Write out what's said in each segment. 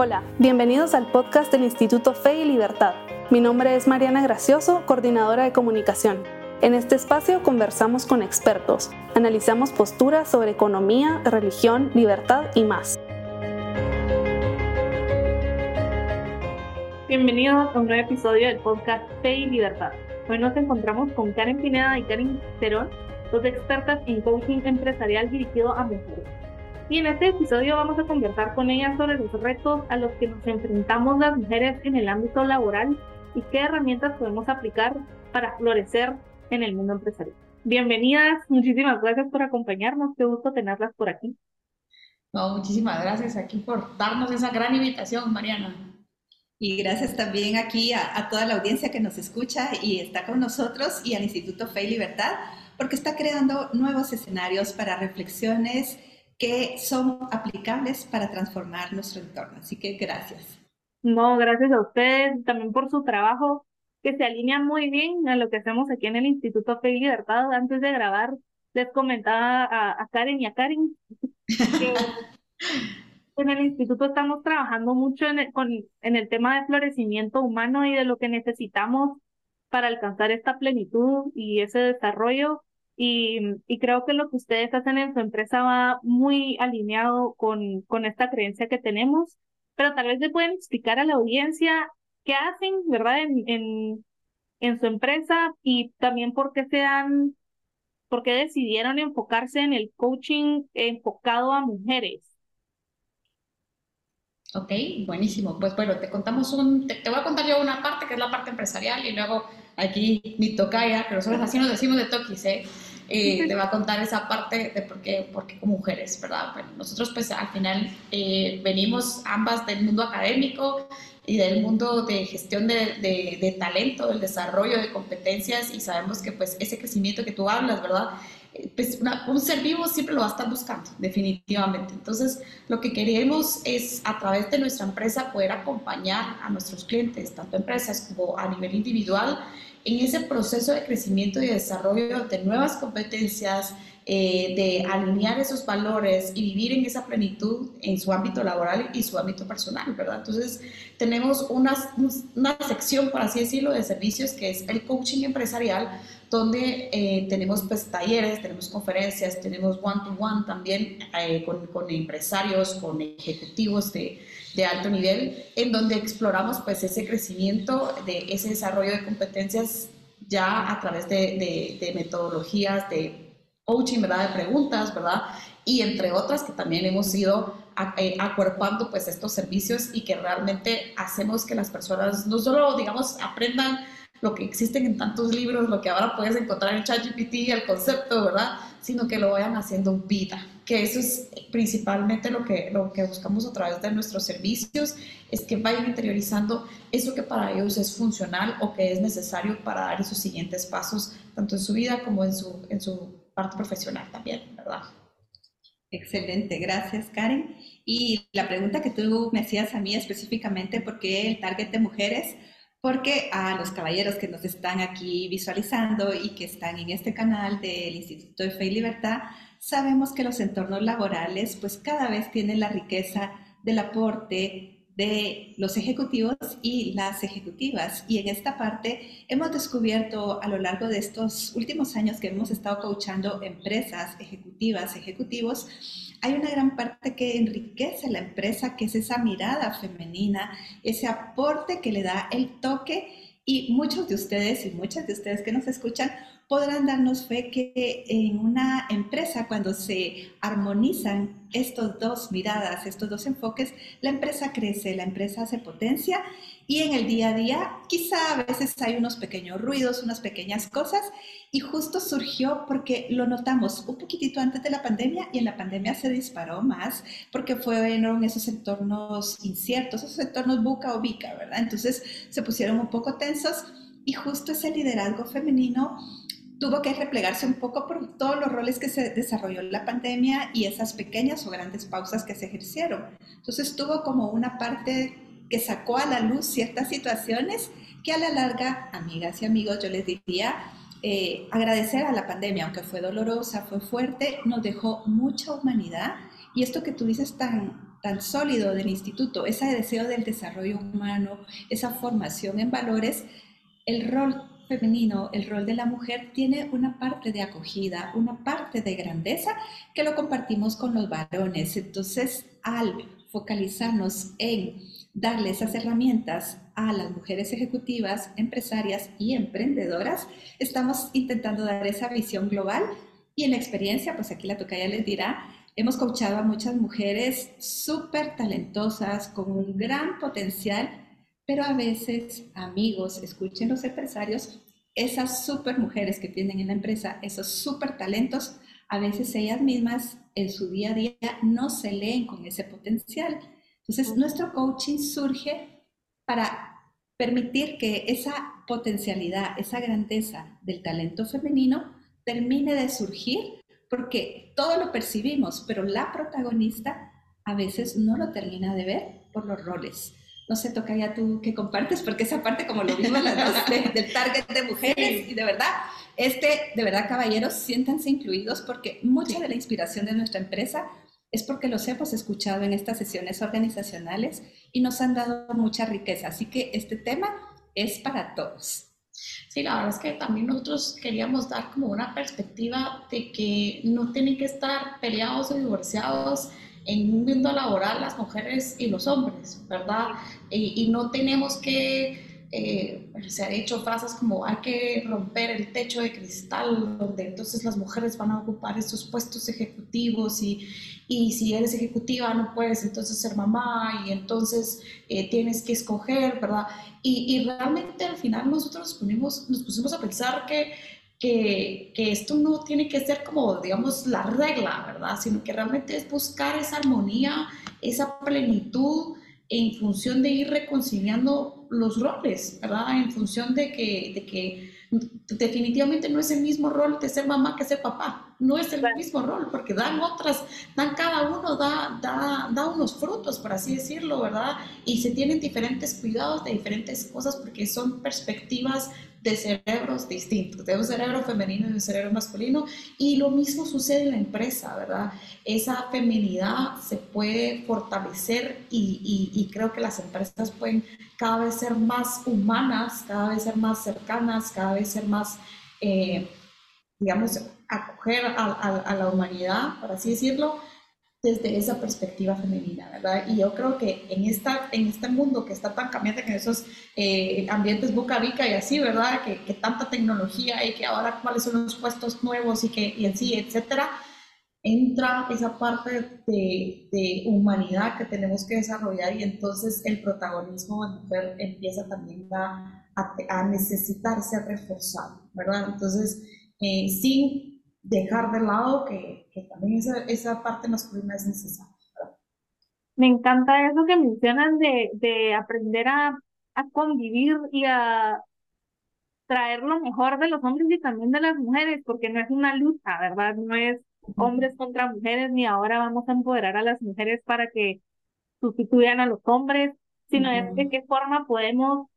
Hola, bienvenidos al podcast del Instituto Fe y Libertad. Mi nombre es Mariana Gracioso, coordinadora de comunicación. En este espacio conversamos con expertos, analizamos posturas sobre economía, religión, libertad y más. Bienvenidos a un nuevo episodio del podcast Fe y Libertad. Hoy nos encontramos con Karen Pineda y Karen Cerón, dos expertas en coaching empresarial dirigido a mujeres. Y en este episodio vamos a conversar con ellas sobre los retos a los que nos enfrentamos las mujeres en el ámbito laboral y qué herramientas podemos aplicar para florecer en el mundo empresarial. Bienvenidas, muchísimas gracias por acompañarnos, qué gusto tenerlas por aquí. No, muchísimas gracias aquí por darnos esa gran invitación, Mariana. Y gracias también aquí a, a, toda la audiencia que nos escucha y está con nosotros y al Instituto Fe y Libertad, porque está creando nuevos escenarios para reflexiones que son aplicables para transformar nuestro entorno. Así que gracias. No, gracias a ustedes también por su trabajo, que se alinea muy bien a lo que hacemos aquí en el Instituto Fe y Libertad. Antes de grabar, les comentaba a, Karen y a Karen que en el instituto estamos trabajando mucho en el, con, en el tema de florecimiento humano y de lo que necesitamos para alcanzar esta plenitud y ese desarrollo y, y, creo que lo que ustedes hacen en su empresa va muy alineado con, con esta creencia que tenemos, pero tal vez le pueden explicar a la audiencia qué hacen, ¿verdad? En, en, en su empresa y también por qué se han, por qué decidieron enfocarse en el coaching enfocado a mujeres. Ok, buenísimo. Pues bueno, te contamos un, te, te, voy a contar yo una parte que es la parte empresarial y luego aquí mi tocaya, que nosotros así nos decimos de toquis, ¿eh? Eh, te va a contar esa parte de por qué, por qué mujeres, ¿verdad? Bueno, nosotros pues al final eh, venimos ambas del mundo académico y del mundo de gestión de, de, de, talento, del desarrollo de competencias y sabemos que pues ese crecimiento que tú hablas, ¿verdad? Eh, pues una, un ser vivo siempre lo va a estar buscando, definitivamente. Entonces, lo que queremos es a través de nuestra empresa poder acompañar a nuestros clientes, tanto empresas como a nivel individual, en ese proceso de crecimiento y desarrollo de nuevas competencias, eh, de alinear esos valores y vivir en esa plenitud en su ámbito laboral y su ámbito personal, ¿verdad? Entonces, tenemos una, una sección, por así decirlo, de servicios que es el coaching empresarial, donde eh, tenemos pues talleres, tenemos conferencias, tenemos one-to-one también eh, con, con empresarios, con ejecutivos de, de alto nivel, en donde exploramos pues ese crecimiento, de ese desarrollo de competencias ya a través de, de, metodologías de coaching, ¿verdad? De preguntas, ¿verdad? Y entre otras que también hemos ido eh, acuerpando pues estos servicios y que realmente hacemos que las personas no solo, digamos, aprendan lo que existen en tantos libros, lo que ahora puedes encontrar en ChatGPT, el concepto, ¿verdad? Sino que lo vayan haciendo vida, que eso es principalmente lo que, lo que buscamos a través de nuestros servicios, es que vayan interiorizando eso que para ellos es funcional o que es necesario para dar esos siguientes pasos, tanto en su vida como en su, en su parte profesional también, ¿verdad? Excelente, gracias Karen. Y la pregunta que tú me hacías a mí específicamente, ¿por qué el target de mujeres? porque a los caballeros que nos están aquí visualizando y que están en este canal del Instituto de Fe y Libertad, sabemos que los entornos laborales pues cada vez tienen la riqueza del aporte de los ejecutivos y las ejecutivas. Y en esta parte hemos descubierto a lo largo de estos últimos años que hemos estado coachando empresas, ejecutivas, ejecutivos, hay una gran parte que enriquece la empresa, que es esa mirada femenina, ese aporte que le da el toque y muchos de ustedes y muchas de ustedes que nos escuchan podrán darnos fe que en una empresa cuando se armonizan estos dos miradas, estos dos enfoques, la empresa crece, la empresa se potencia y en el día a día quizá a veces hay unos pequeños ruidos, unas pequeñas cosas y justo surgió porque lo notamos un poquitito antes de la pandemia y en la pandemia se disparó más porque fueron esos entornos inciertos, esos entornos buca o bica, ¿verdad? Entonces se pusieron un poco tensos y justo ese liderazgo femenino tuvo que replegarse un poco por todos los roles que se desarrolló en la pandemia y esas pequeñas o grandes pausas que se ejercieron. Entonces tuvo como una parte que sacó a la luz ciertas situaciones que a la larga, amigas y amigos, yo les diría, eh, agradecer a la pandemia, aunque fue dolorosa, fue fuerte, nos dejó mucha humanidad y esto que tú dices tan tan sólido del instituto, ese deseo del desarrollo humano, esa formación en valores, el rol femenino, el rol de la mujer tiene una parte de acogida, una parte de grandeza que lo compartimos con los varones. Entonces, al focalizarnos en darle esas herramientas a las mujeres ejecutivas, empresarias y emprendedoras, estamos intentando dar esa visión global y en la experiencia, pues aquí la tocaya les dirá, hemos coachado a muchas mujeres súper talentosas, con un gran potencial, pero a veces, amigos, escuchen los empresarios, esas súper mujeres que tienen en la empresa, esos súper talentos, a veces ellas mismas en su día a día no se leen con ese potencial. Entonces, nuestro coaching surge para permitir que esa potencialidad, esa grandeza del talento femenino termine de surgir, porque todo lo percibimos, pero la protagonista a veces no lo termina de ver por los roles. No sé, toca ya tú que compartes, porque esa parte, como lo vimos las dos, del target de mujeres, y de verdad, este, de verdad, caballeros, siéntanse incluidos, porque mucha de la inspiración de nuestra empresa es porque los hemos escuchado en estas sesiones organizacionales y nos han dado mucha riqueza. Así que este tema es para todos. Sí, la verdad es que también nosotros queríamos dar como una perspectiva de que no tienen que estar peleados o divorciados en un mundo laboral las mujeres y los hombres, ¿verdad? Y, no tenemos que eh, se ha dicho frases como hay que romper el techo de cristal, donde entonces las mujeres van a ocupar estos puestos ejecutivos y, y si eres ejecutiva no puedes entonces ser mamá y entonces eh, tienes que escoger, ¿verdad? Y, y, realmente al final nosotros nos, ponimos, nos pusimos a pensar que, que, que, esto no tiene que ser como, digamos, la regla, ¿verdad? Sino que realmente es buscar esa armonía, esa plenitud en función de ir reconciliando los roles, ¿verdad? En función de que, de que definitivamente no es el mismo rol de ser mamá que ser papá, no es el mismo rol, porque dan otras, dan cada uno, da, da, da unos frutos, por así decirlo, ¿verdad? Y se tienen diferentes cuidados de diferentes cosas porque son perspectivas de cerebros distintos, de un cerebro femenino y un cerebro masculino, y lo mismo sucede en la empresa, ¿verdad? Esa feminidad se puede fortalecer y, y, creo que las empresas pueden cada vez ser más humanas, cada vez ser más cercanas, cada vez ser más, eh, digamos, acoger a, a la humanidad, por así decirlo, desde esa perspectiva femenina, ¿verdad? Y yo creo que en, esta, en este mundo que está tan cambiante, en esos eh, ambientes boca y así, ¿verdad? Que, que, tanta tecnología y que ahora cuáles son los puestos nuevos y que y en sí, etcétera, entra esa parte de, de, humanidad que tenemos que desarrollar y entonces el protagonismo de mujer empieza también a, a, necesitarse reforzar, ¿verdad? Entonces, eh, sin dejar de lado que, también esa, esa, parte masculina es necesaria. Me encanta eso que mencionas de, de aprender a, a convivir y a traer lo mejor de los hombres y también de las mujeres, porque no es una lucha, ¿verdad? No es hombres contra mujeres, ni ahora vamos a empoderar a las mujeres para que sustituyan a los hombres, sino es de qué forma podemos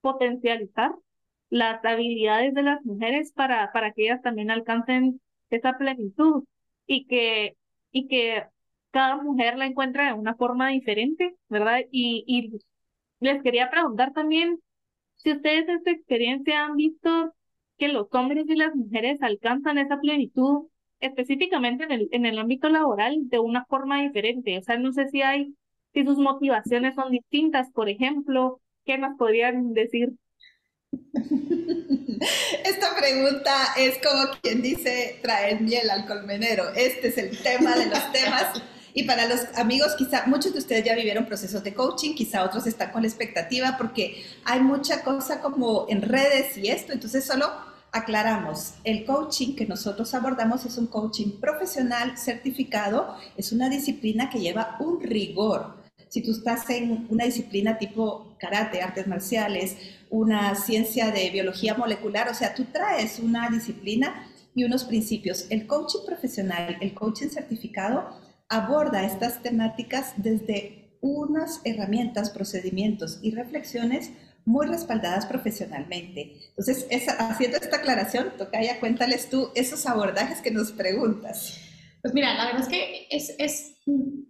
potencializar las habilidades de las mujeres para, para que ellas también alcancen esa plenitud y que, y que cada mujer la encuentra de una forma diferente, ¿verdad? Y, y les quería preguntar también si ustedes en su experiencia han visto que los hombres y las mujeres alcanzan esa plenitud específicamente en el, en el ámbito laboral de una forma diferente. O sea, no sé si hay, si sus motivaciones son distintas, por ejemplo, ¿qué nos podrían decir? Esta pregunta es como quien dice traer miel al colmenero. Este es el tema de los temas. Y para los amigos, quizá muchos de ustedes ya vivieron procesos de coaching, quizá otros están con la expectativa porque hay mucha cosa como en redes y esto. Entonces solo aclaramos, el coaching que nosotros abordamos es un coaching profesional certificado, es una disciplina que lleva un rigor si tú estás en una disciplina tipo karate, artes marciales, una ciencia de biología molecular, o sea, tú traes una disciplina y unos principios. El coaching profesional, el coaching certificado, aborda estas temáticas desde unas herramientas, procedimientos y reflexiones muy respaldadas profesionalmente. Entonces, haciendo esta aclaración, Tocaya, cuéntales tú esos abordajes que nos preguntas. Pues mira, la verdad es que es, es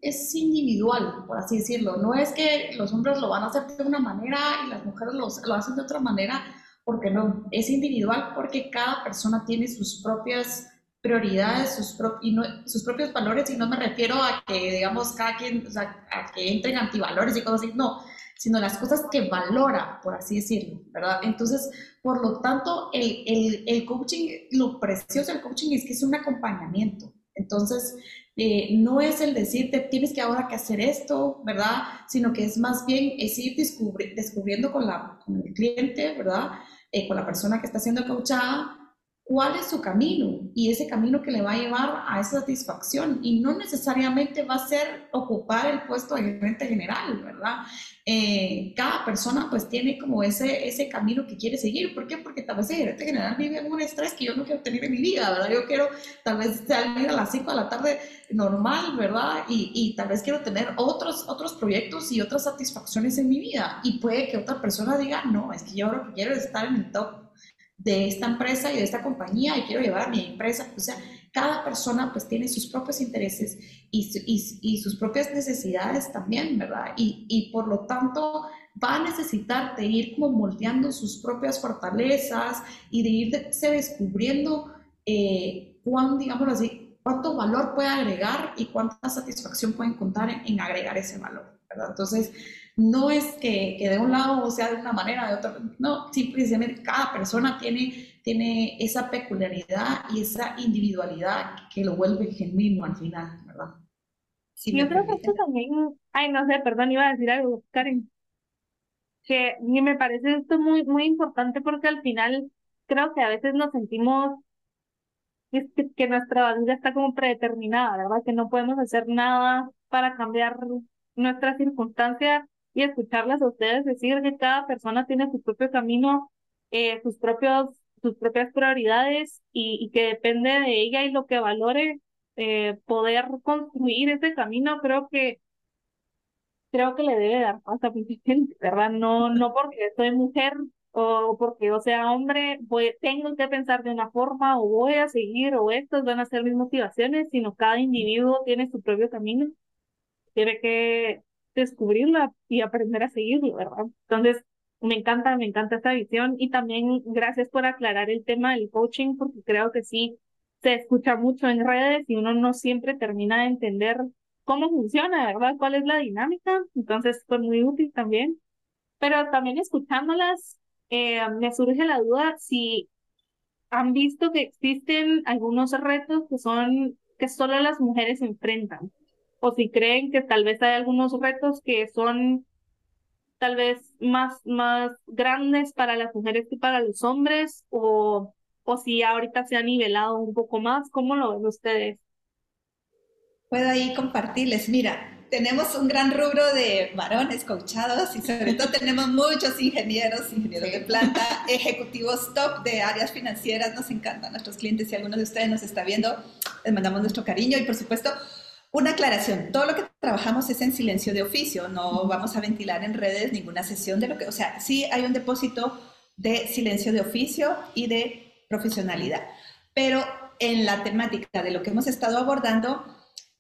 es individual, por así decirlo. No es que los hombres lo van a hacer de una manera y las mujeres lo, hacen de otra manera, porque no, es individual porque cada persona tiene sus propias prioridades, sus, y sus propios valores, y no me refiero a que, digamos, cada quien, o sea, a que entren antivalores y cosas así, no, sino las cosas que valora, por así decirlo, ¿verdad? Entonces, por lo tanto, el, el, el coaching, lo precioso del coaching es que es un acompañamiento. Entonces, eh, no es el decirte tienes que ahora que hacer esto, ¿verdad? Sino que es más bien es ir descubriendo con, la, con el cliente, ¿verdad? Eh, con la persona que está siendo coachada, cuál es su camino y ese camino que le va a llevar a esa satisfacción. Y no necesariamente va a ser ocupar el puesto de gerente general, ¿verdad? Eh, cada persona pues tiene como ese, ese camino que quiere seguir. ¿Por qué? Porque tal vez el gerente general vive en un estrés que yo no quiero tener en mi vida, ¿verdad? Yo quiero tal vez salir a las 5 de la tarde normal, ¿verdad? Y, y, tal vez quiero tener otros, otros proyectos y otras satisfacciones en mi vida. Y puede que otra persona diga, no, es que yo lo que quiero es estar en el top de esta empresa y de esta compañía y quiero llevar a mi empresa. O sea, cada persona pues tiene sus propios intereses y, y, sus propias necesidades también, ¿verdad? Y, y, por lo tanto va a necesitar de ir como moldeando sus propias fortalezas y de irse descubriendo eh, cuán, digamos así, cuánto valor puede agregar y cuánta satisfacción puede encontrar en, en agregar ese valor, ¿verdad? Entonces, no es que, que, de un lado sea de una manera, de otro, no, simplemente cada persona tiene, tiene esa peculiaridad y esa individualidad que lo vuelve genuino al final, ¿verdad? Yo creo que esto también, ay, no sé, perdón, iba a decir algo, Karen, que me parece esto muy, muy importante porque al final creo que a veces nos sentimos que, que nuestra vida está como predeterminada, ¿verdad? Que no podemos hacer nada para cambiar nuestras circunstancias y escucharlas a ustedes decir que cada persona tiene su propio camino, eh, sus, propios, sus propias prioridades y, y, que depende de ella y lo que valore eh, poder construir ese camino, creo que creo que le debe dar paz a mi gente, ¿verdad? No, no porque soy mujer o porque yo sea hombre, voy, tengo que pensar de una forma o voy a seguir o estas van a ser mis motivaciones, sino cada individuo tiene su propio camino. Tiene que descubrirla y aprender a seguirlo, ¿verdad? Entonces, me encanta, me encanta esta visión y también gracias por aclarar el tema del coaching porque creo que sí se escucha mucho en redes y uno no siempre termina de entender cómo funciona, ¿verdad? ¿Cuál es la dinámica? Entonces fue muy útil también. Pero también escuchándolas, eh, me surge la duda si han visto que existen algunos retos que son que solo las mujeres enfrentan o si creen que tal vez hay algunos retos que son tal vez más, más grandes para las mujeres que para los hombres, o, o si ahorita se ha nivelado un poco más, ¿cómo lo ven ustedes? Puedo ahí compartirles, mira, tenemos un gran rubro de varones coachados y sobre todo tenemos muchos ingenieros, ingenieros de planta, ejecutivos top de áreas financieras, nos encantan nuestros clientes, si alguno de ustedes nos está viendo, les mandamos nuestro cariño. Y por supuesto una aclaración, todo lo que trabajamos es en silencio de oficio, no vamos a ventilar en redes ninguna sesión de lo que, o sea, sí hay un depósito de silencio de oficio y de profesionalidad, pero en la temática de lo que hemos estado abordando,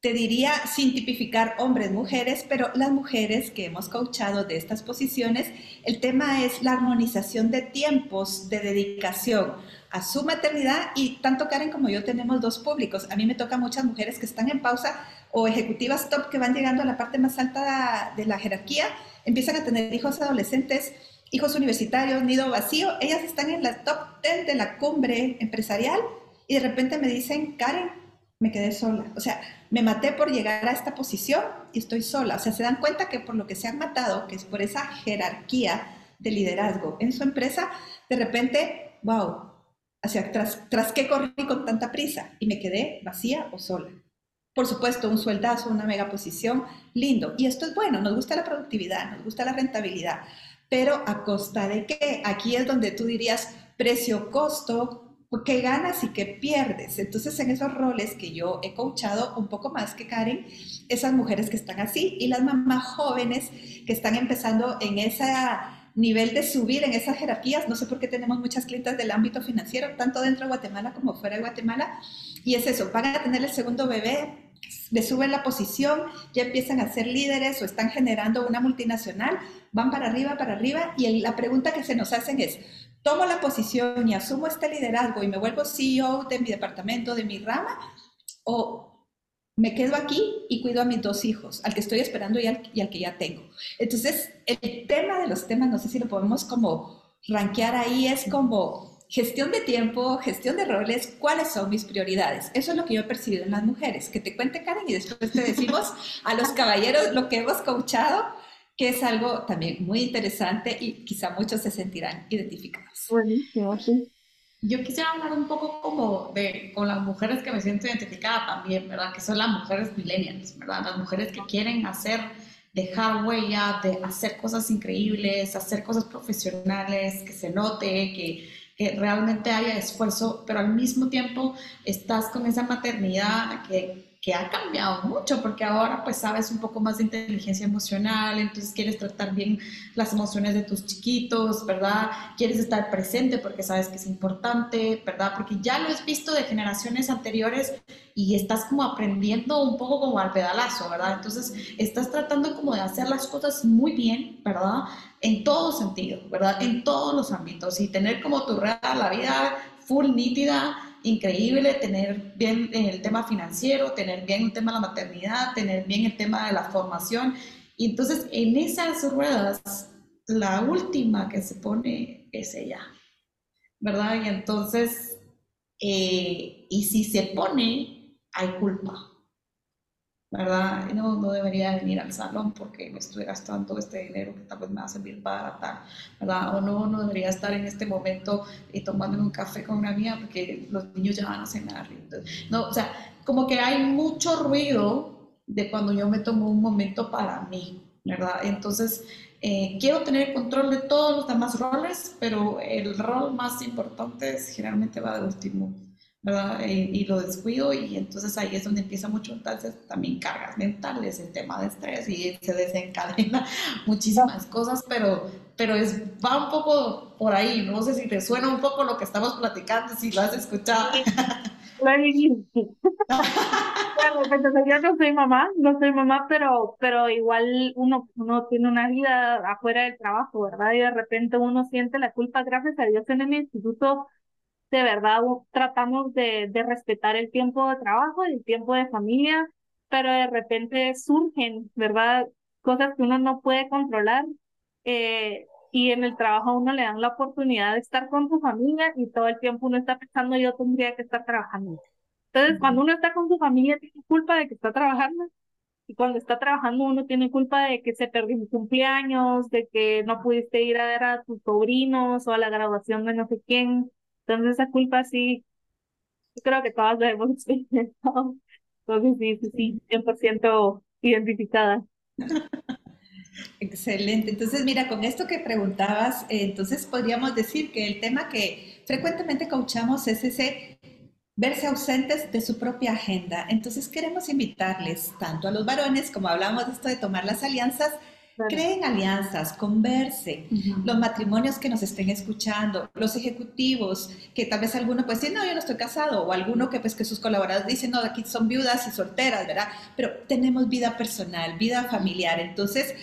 te diría sin tipificar hombres, mujeres, pero las mujeres que hemos coachado de estas posiciones, el tema es la armonización de tiempos de dedicación a su maternidad y tanto Karen como yo tenemos dos públicos. A mí me toca muchas mujeres que están en pausa o ejecutivas top que van llegando a la parte más alta de la jerarquía, empiezan a tener hijos adolescentes, hijos universitarios, nido vacío, ellas están en la top 10 de la cumbre empresarial y de repente me dicen, Karen, me quedé sola. O sea, me maté por llegar a esta posición y estoy sola. O sea, se dan cuenta que por lo que se han matado, que es por esa jerarquía de liderazgo en su empresa, de repente, wow, hacia tras, tras qué corrí con tanta prisa y me quedé vacía o sola. Por supuesto, un sueldazo, una mega posición, lindo. Y esto es bueno, nos gusta la productividad, nos gusta la rentabilidad, pero a costa de qué? Aquí es donde tú dirías precio-costo, qué ganas y qué pierdes. Entonces, en esos roles que yo he coachado un poco más que Karen, esas mujeres que están así y las mamás jóvenes que están empezando en ese nivel de subir en esas jerarquías, no sé por qué tenemos muchas clientes del ámbito financiero, tanto dentro de Guatemala como fuera de Guatemala, y es eso, van a tener el segundo bebé le suben la posición, ya empiezan a ser líderes o están generando una multinacional, van para arriba, para arriba, y la pregunta que se nos hacen es, ¿tomo la posición y asumo este liderazgo y me vuelvo CEO de mi departamento, de mi rama? ¿O me quedo aquí y cuido a mis dos hijos, al que estoy esperando y al, que ya tengo. Entonces, el tema de los temas, no sé si lo podemos como rankear ahí, es como gestión de tiempo, gestión de roles, cuáles son mis prioridades. Eso es lo que yo he percibido en las mujeres. Que te cuente, Karen, y después te decimos a los caballeros lo que hemos coachado, que es algo también muy interesante y quizá muchos se sentirán identificados. Buenísimo, sí. Yo quisiera hablar un poco como de con las mujeres que me siento identificada también, ¿verdad? Que son las mujeres millennials, ¿verdad? Las mujeres que quieren hacer, dejar huella, de hacer cosas increíbles, hacer cosas profesionales, que se note, que, que realmente haya esfuerzo, pero al mismo tiempo estás con esa maternidad que que ha cambiado mucho porque ahora pues sabes un poco más de inteligencia emocional, entonces quieres tratar bien las emociones de tus chiquitos, ¿verdad? Quieres estar presente porque sabes que es importante, ¿verdad? Porque ya lo has visto de generaciones anteriores y estás como aprendiendo un poco como al pedalazo, ¿verdad? Entonces estás tratando como de hacer las cosas muy bien, ¿verdad? En todo sentido, ¿verdad? En todos los ámbitos y tener como tu red la vida full nítida increíble tener bien el tema financiero, tener bien el tema de la maternidad, tener bien el tema de la formación. Y entonces en esas ruedas, la última que se pone es ella, ¿verdad? Y entonces, eh, y si se pone, hay culpa. ¿Verdad? No, no debería venir al salón porque me estoy gastando este dinero que tal vez me va a servir para tal, ¿verdad? O no, no debería estar en este momento eh, tomándome un café con una amiga porque los niños ya van a cenar. no, o sea, como que hay mucho ruido de cuando yo me tomo un momento para mí, ¿verdad? Entonces, eh, quiero tener control de todos los demás roles, pero el rol más importante es, generalmente va de último. ¿Verdad? Y, lo descuido y entonces ahí es donde empieza mucho entonces también cargas mentales, el tema de estrés y se desencadena muchísimas cosas, pero, pero es, va un poco por ahí, no sé si te suena un poco lo que estamos platicando, si lo has escuchado. yo no soy mamá, no soy mamá, pero, pero igual uno, uno tiene una vida afuera del trabajo, ¿verdad? Y de repente uno siente la culpa, gracias a Dios en el instituto de verdad tratamos de, de respetar el tiempo de trabajo y el tiempo de familia, pero de repente surgen, ¿verdad? Cosas que uno no puede controlar. Eh, y en el trabajo a uno le dan la oportunidad de estar con su familia y todo el tiempo uno está pensando yo tendría que estar trabajando. Entonces, cuando uno está con su familia tiene culpa de que está trabajando y cuando está trabajando uno tiene culpa de que se perdió un cumpleaños, de que no pudiste ir a ver a tus sobrinos o a la graduación de no sé quién. Entonces esa culpa sí, creo que todas la hemos experimentado. Entonces sí, sí, sí, 100% identificada. Excelente. Entonces, mira, con esto que preguntabas, eh, entonces podríamos decir que el tema que frecuentemente coachamos es ese verse ausentes de su propia agenda. Entonces, queremos invitarles tanto a los varones, como hablamos de esto de tomar las alianzas, Creen alianzas, conversen. Los matrimonios que nos estén escuchando, los ejecutivos, que tal vez alguno puede decir, no, yo no estoy casado, o alguno que pues que sus colaboradores dicen, no, aquí son viudas y solteras, ¿verdad? Pero tenemos vida personal, vida familiar. Entonces,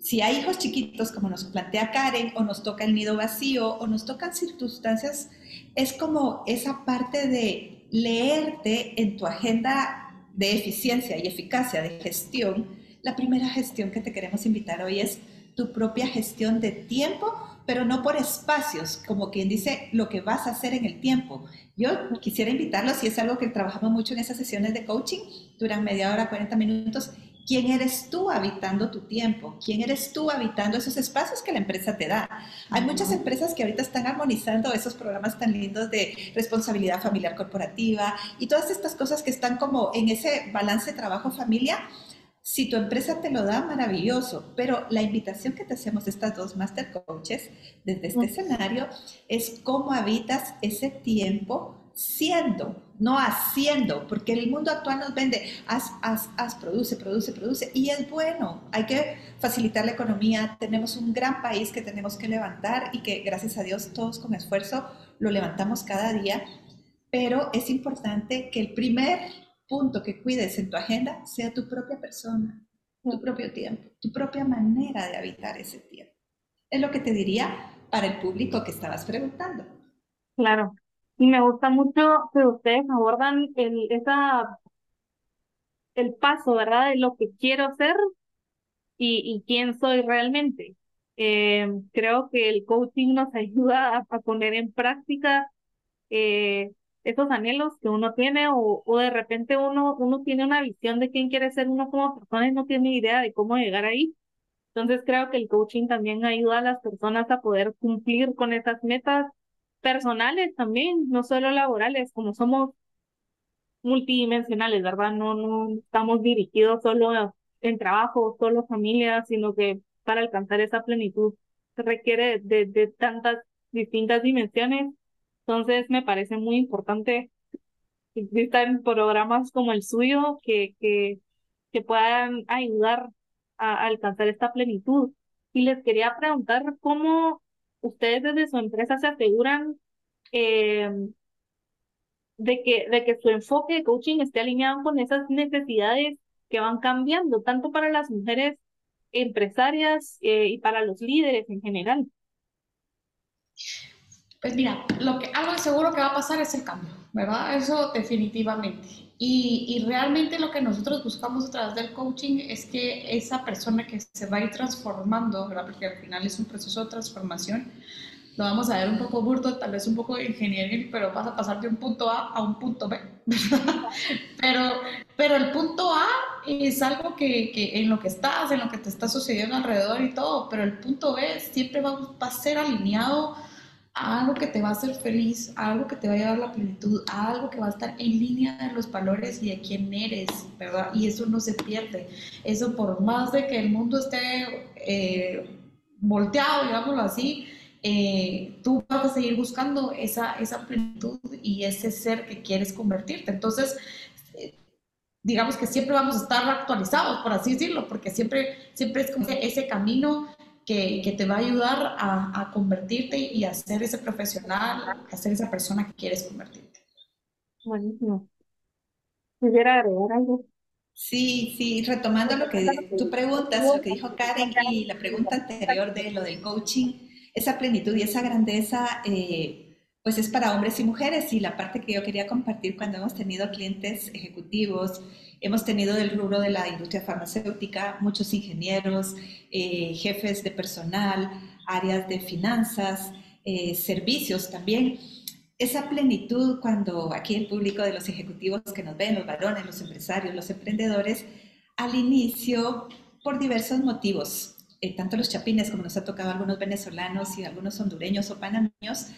si hay hijos chiquitos, como nos plantea Karen, o nos toca el nido vacío, o nos tocan circunstancias, es como esa parte de leerte en tu agenda de eficiencia y eficacia de gestión la primera gestión que te queremos invitar hoy es tu propia gestión de tiempo, pero no por espacios, como quien dice lo que vas a hacer en el tiempo. Yo quisiera invitarlos, si es algo que trabajamos mucho en esas sesiones de coaching, duran media hora, 40 minutos, ¿quién eres tú habitando tu tiempo? ¿Quién eres tú habitando esos espacios que la empresa te da? Hay muchas empresas que ahorita están armonizando esos programas tan lindos de responsabilidad familiar corporativa y todas estas cosas que están como en ese balance trabajo-familia si tu empresa te lo da, maravilloso, pero la invitación que te hacemos estas dos master coaches desde este escenario es cómo habitas ese tiempo siendo, no haciendo, porque el mundo actual nos vende, haz, haz, haz, produce, produce, produce, y es bueno, hay que facilitar la economía, tenemos un gran país que tenemos que levantar y que gracias a Dios todos con esfuerzo lo levantamos cada día, pero es importante que el primer punto que cuides en tu agenda sea tu propia persona, tu propio tiempo, tu propia manera de habitar ese tiempo. Es lo que te diría para el público que estabas preguntando. Claro. Y me gusta mucho que ustedes abordan el, esa, el paso, ¿verdad? De lo que quiero ser y, y quién soy realmente. Eh, creo que el coaching nos ayuda a, poner en práctica eh, esos anhelos que uno tiene o, o de repente uno, uno tiene una visión de quién quiere ser uno como persona y no tiene idea de cómo llegar ahí. Entonces creo que el coaching también ayuda a las personas a poder cumplir con esas metas personales también, no solo laborales, como somos multidimensionales, ¿verdad? No, no estamos dirigidos solo en trabajo, solo familia, sino que para alcanzar esa plenitud se requiere de, de tantas distintas dimensiones. Entonces me parece muy importante que existan programas como el suyo que, que, que puedan ayudar a, alcanzar esta plenitud. Y les quería preguntar cómo ustedes desde su empresa se aseguran eh, de, que, de que su enfoque de coaching esté alineado con esas necesidades que van cambiando, tanto para las mujeres empresarias eh, y para los líderes en general. Pues mira, lo que, algo seguro que va a pasar es el cambio, ¿verdad? Eso definitivamente. Y, y, realmente lo que nosotros buscamos a través del coaching es que esa persona que se va a ir transformando, ¿verdad? Porque al final es un proceso de transformación, lo vamos a ver un poco burdo, tal vez un poco de ingeniería, pero vas a pasar de un punto A a un punto B. pero, pero el punto A es algo que, que, en lo que estás, en lo que te está sucediendo alrededor y todo, pero el punto B siempre va, va a ser alineado algo que te va a hacer feliz, a algo que te va a llevar la plenitud, a algo que va a estar en línea de los valores y de quién eres, ¿verdad? Y eso no se pierde. Eso por más de que el mundo esté eh, volteado, digámoslo así, eh, tú vas a seguir buscando esa, esa plenitud y ese ser que quieres convertirte. Entonces, eh, digamos que siempre vamos a estar actualizados, por así decirlo, porque siempre, siempre es como ese camino que, que te va a ayudar a, a, convertirte y a ser ese profesional, a ser esa persona que quieres convertirte. Buenísimo. ¿Quisiera agregar algo? Sí, sí, retomando lo que tú preguntas, lo que dijo Karen y la pregunta anterior de lo del coaching, esa plenitud y esa grandeza, eh, pues es para hombres y mujeres. Y la parte que yo quería compartir cuando hemos tenido clientes ejecutivos, hemos tenido del rubro de la industria farmacéutica, muchos ingenieros, eh, jefes de personal, áreas de finanzas, eh, servicios también. Esa plenitud cuando aquí el público de los ejecutivos que nos ven, los varones, los empresarios, los emprendedores, al inicio, por diversos motivos, eh, tanto los chapines como nos ha tocado algunos venezolanos y algunos hondureños o panameños,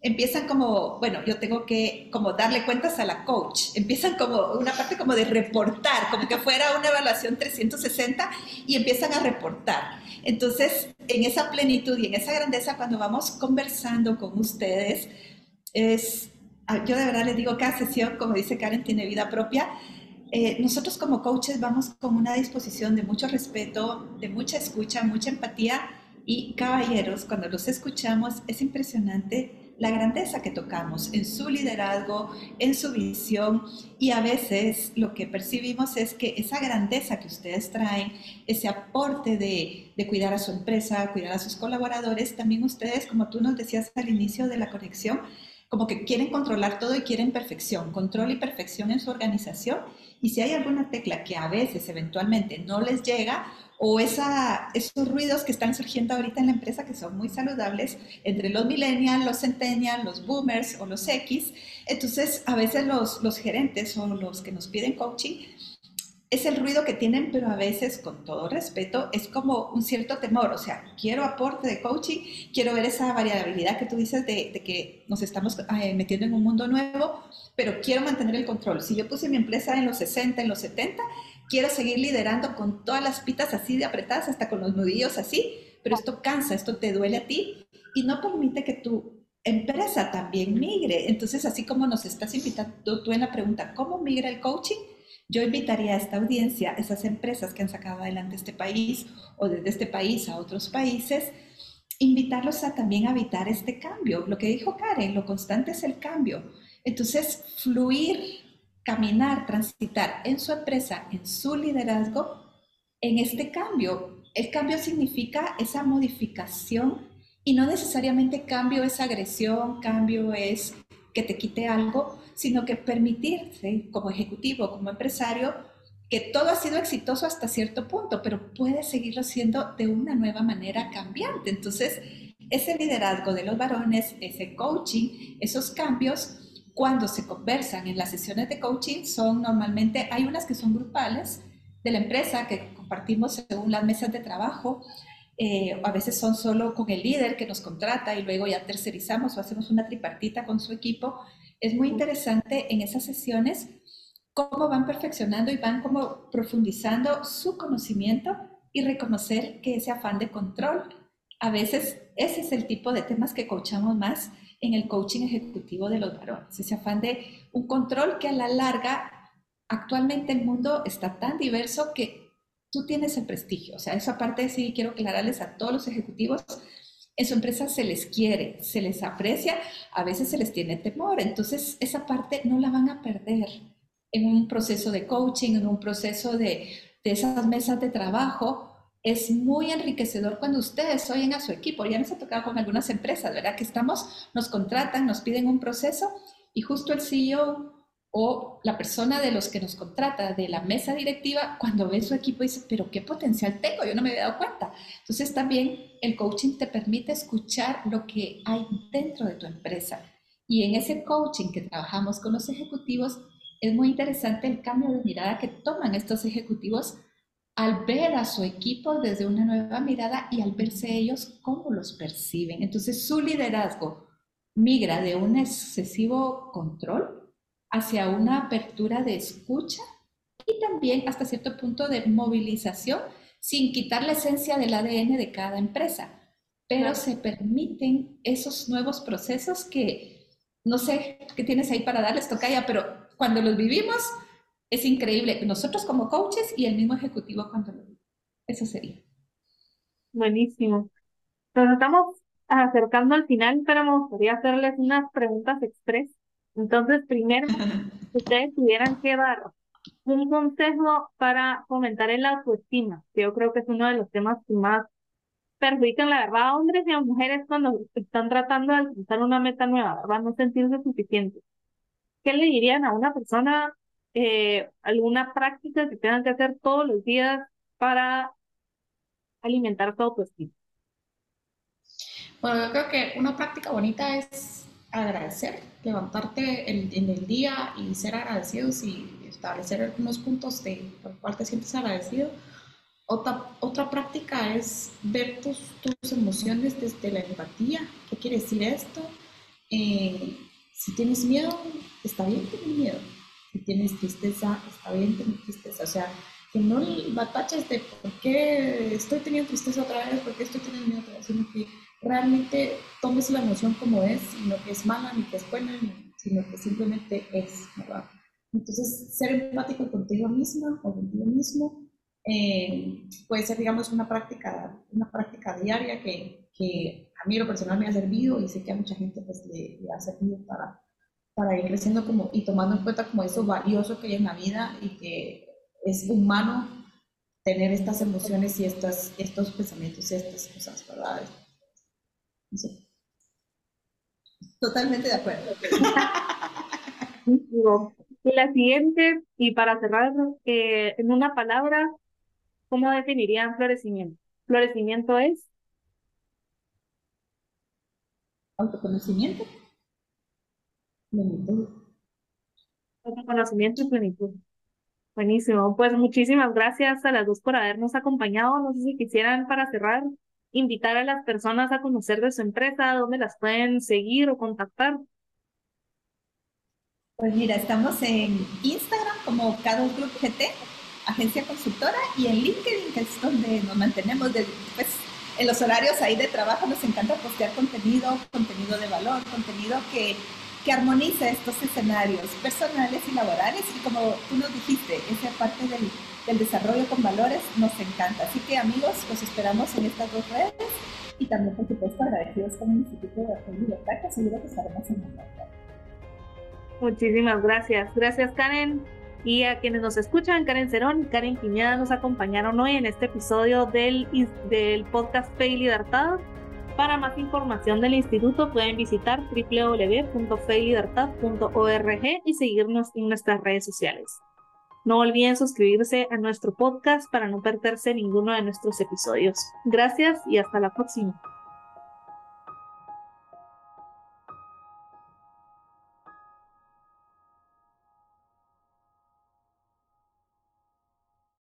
empiezan como, bueno, yo tengo que como darle cuentas a la coach, empiezan como una parte como de reportar, como que fuera una evaluación 360 y empiezan a reportar. Entonces, en esa plenitud y en esa grandeza, cuando vamos conversando con ustedes, es, ah, yo de verdad les digo, cada sesión, como dice Karen, tiene vida propia. Eh, nosotros como coaches vamos con una disposición de mucho respeto, de mucha escucha, mucha empatía. Y caballeros, cuando los escuchamos es impresionante la grandeza que tocamos en su liderazgo, en su visión y a veces lo que percibimos es que esa grandeza que ustedes traen, ese aporte de, de cuidar a su empresa, cuidar a sus colaboradores, también ustedes, como tú nos decías al inicio de la conexión, como que quieren controlar todo y quieren perfección, control y perfección en su organización. Y si hay alguna tecla que a veces eventualmente no les llega, o esos ruidos que están surgiendo ahorita en la empresa que son muy saludables entre los millennials, los centennials, los boomers o los X, entonces a veces los, los gerentes o los que nos piden coaching es el ruido que tienen, pero a veces, con todo respeto, es como un cierto temor. O sea, quiero aporte de coaching, quiero ver esa variabilidad que tú dices de, que nos estamos eh, metiendo en un mundo nuevo, pero quiero mantener el control. Si yo puse mi empresa en los 60, en los 70, quiero seguir liderando con todas las pitas así de apretadas, hasta con los nudillos así, pero esto cansa, esto te duele a ti y no permite que tu empresa también migre. Entonces, así como nos estás invitando tú en la pregunta, ¿cómo migra el coaching? Yo invitaría a esta audiencia, esas empresas que han sacado adelante este país o desde este país a otros países, invitarlos a también habitar este cambio. Lo que dijo Karen, lo constante es el cambio. Entonces, fluir caminar, transitar en su empresa, en su liderazgo, en este cambio. El cambio significa esa modificación y no necesariamente cambio es agresión, cambio es que te quite algo, sino que permitirse como ejecutivo, como empresario, que todo ha sido exitoso hasta cierto punto, pero puede seguirlo siendo de una nueva manera cambiante. Entonces, ese liderazgo de los varones, ese coaching, esos cambios, cuando se conversan en las sesiones de coaching, son normalmente, hay unas que son grupales de la empresa que compartimos según las mesas de trabajo, eh, a veces son solo con el líder que nos contrata y luego ya tercerizamos o hacemos una tripartita con su equipo. Es muy interesante en esas sesiones cómo van perfeccionando y van como profundizando su conocimiento y reconocer que ese afán de control, a veces ese es el tipo de temas que coachamos más en el coaching ejecutivo de los varones, ese afán de un control que a la larga, actualmente el mundo está tan diverso que tú tienes el prestigio, o sea, esa parte sí quiero aclararles a todos los ejecutivos, en su empresa se les quiere, se les aprecia, a veces se les tiene temor, entonces esa parte no la van a perder en un proceso de coaching, en un proceso de, de esas mesas de trabajo, es muy enriquecedor cuando ustedes oyen a su equipo. Ya nos ha tocado con algunas empresas, ¿verdad? Que estamos, nos contratan, nos piden un proceso y justo el CEO o la persona de los que nos contrata, de la mesa directiva, cuando ve su equipo dice, pero qué potencial tengo, yo no me había dado cuenta. Entonces también el coaching te permite escuchar lo que hay dentro de tu empresa. Y en ese coaching que trabajamos con los ejecutivos, es muy interesante el cambio de mirada que toman estos ejecutivos al ver a su equipo desde una nueva mirada y al verse ellos cómo los perciben. Entonces su liderazgo migra de un excesivo control hacia una apertura de escucha y también hasta cierto punto de movilización sin quitar la esencia del ADN de cada empresa. Pero se permiten esos nuevos procesos que, no sé qué tienes ahí para darles, Tocaya, pero cuando los vivimos, es increíble. Nosotros como coaches y el mismo ejecutivo cuando lo vive. Eso sería. Buenísimo. Nos estamos acercando al final, pero me gustaría hacerles unas preguntas express. Entonces, primero, si ustedes tuvieran que dar un consejo para fomentar el autoestima, que yo creo que es uno de los temas que más perjudican, la verdad, a hombres y a mujeres cuando están tratando de alcanzar una meta nueva, ¿verdad? No sentirse suficientes. ¿qué le dirían a una persona eh, alguna práctica que tengan que hacer todos los días para alimentar su autoestima? Bueno, yo creo que una práctica bonita es agradecer, levantarte en, el día y ser agradecidos y establecer algunos puntos de por cuales te sientes agradecido. Otra, otra práctica es ver tus, tus emociones desde la empatía. ¿Qué quiere decir esto? Eh, si tienes miedo, está bien tener miedo. Si tienes tristeza, está bien tener tristeza. O sea, que no bataches de por qué estoy teniendo tristeza otra vez, por qué estoy teniendo miedo otra vez, sino que realmente tomes la emoción como es, y no que es mala ni que es buena, sino que simplemente es, ¿verdad? Entonces, ser empático contigo misma o contigo mismo eh, puede ser, digamos, una práctica, una práctica diaria que, que a mí lo personal me ha servido y sé que a mucha gente pues, le, ha servido para, para ir creciendo como, y tomando en cuenta como eso valioso que hay en la vida y que es humano tener estas emociones y estas, estos pensamientos y estas cosas, ¿verdad? Totalmente de acuerdo. y la siguiente, y para cerrar, eh, en una palabra, ¿cómo definirían florecimiento? Florecimiento es Autoconocimiento. Plenitud. Autoconocimiento y plenitud. Buenísimo. Pues muchísimas gracias a las dos por habernos acompañado. No sé si quisieran para cerrar invitar a las personas a conocer de su empresa, dónde las pueden seguir o contactar. Pues mira, estamos en Instagram como Cado Group GT, agencia consultora, y en LinkedIn, que es donde nos mantenemos de, pues, en los horarios ahí de trabajo nos encanta postear contenido, contenido de valor, contenido que, que armoniza estos escenarios personales y laborales y como tú nos dijiste, esa parte del, del desarrollo con valores nos encanta. Así que amigos, los esperamos en estas dos redes y también por supuesto agradecidos con el Instituto de Libertad que seguro que estaremos en contacto. Muchísimas gracias. Gracias, Karen. Y a quienes nos escuchan, Karen Cerón y Karen Piñada nos acompañaron hoy en este episodio del, del podcast Fe y Libertad. Para más información del instituto pueden visitar www.feylibertad.org y seguirnos en nuestras redes sociales. No olviden suscribirse a nuestro podcast para no perderse ninguno de nuestros episodios. Gracias y hasta la próxima.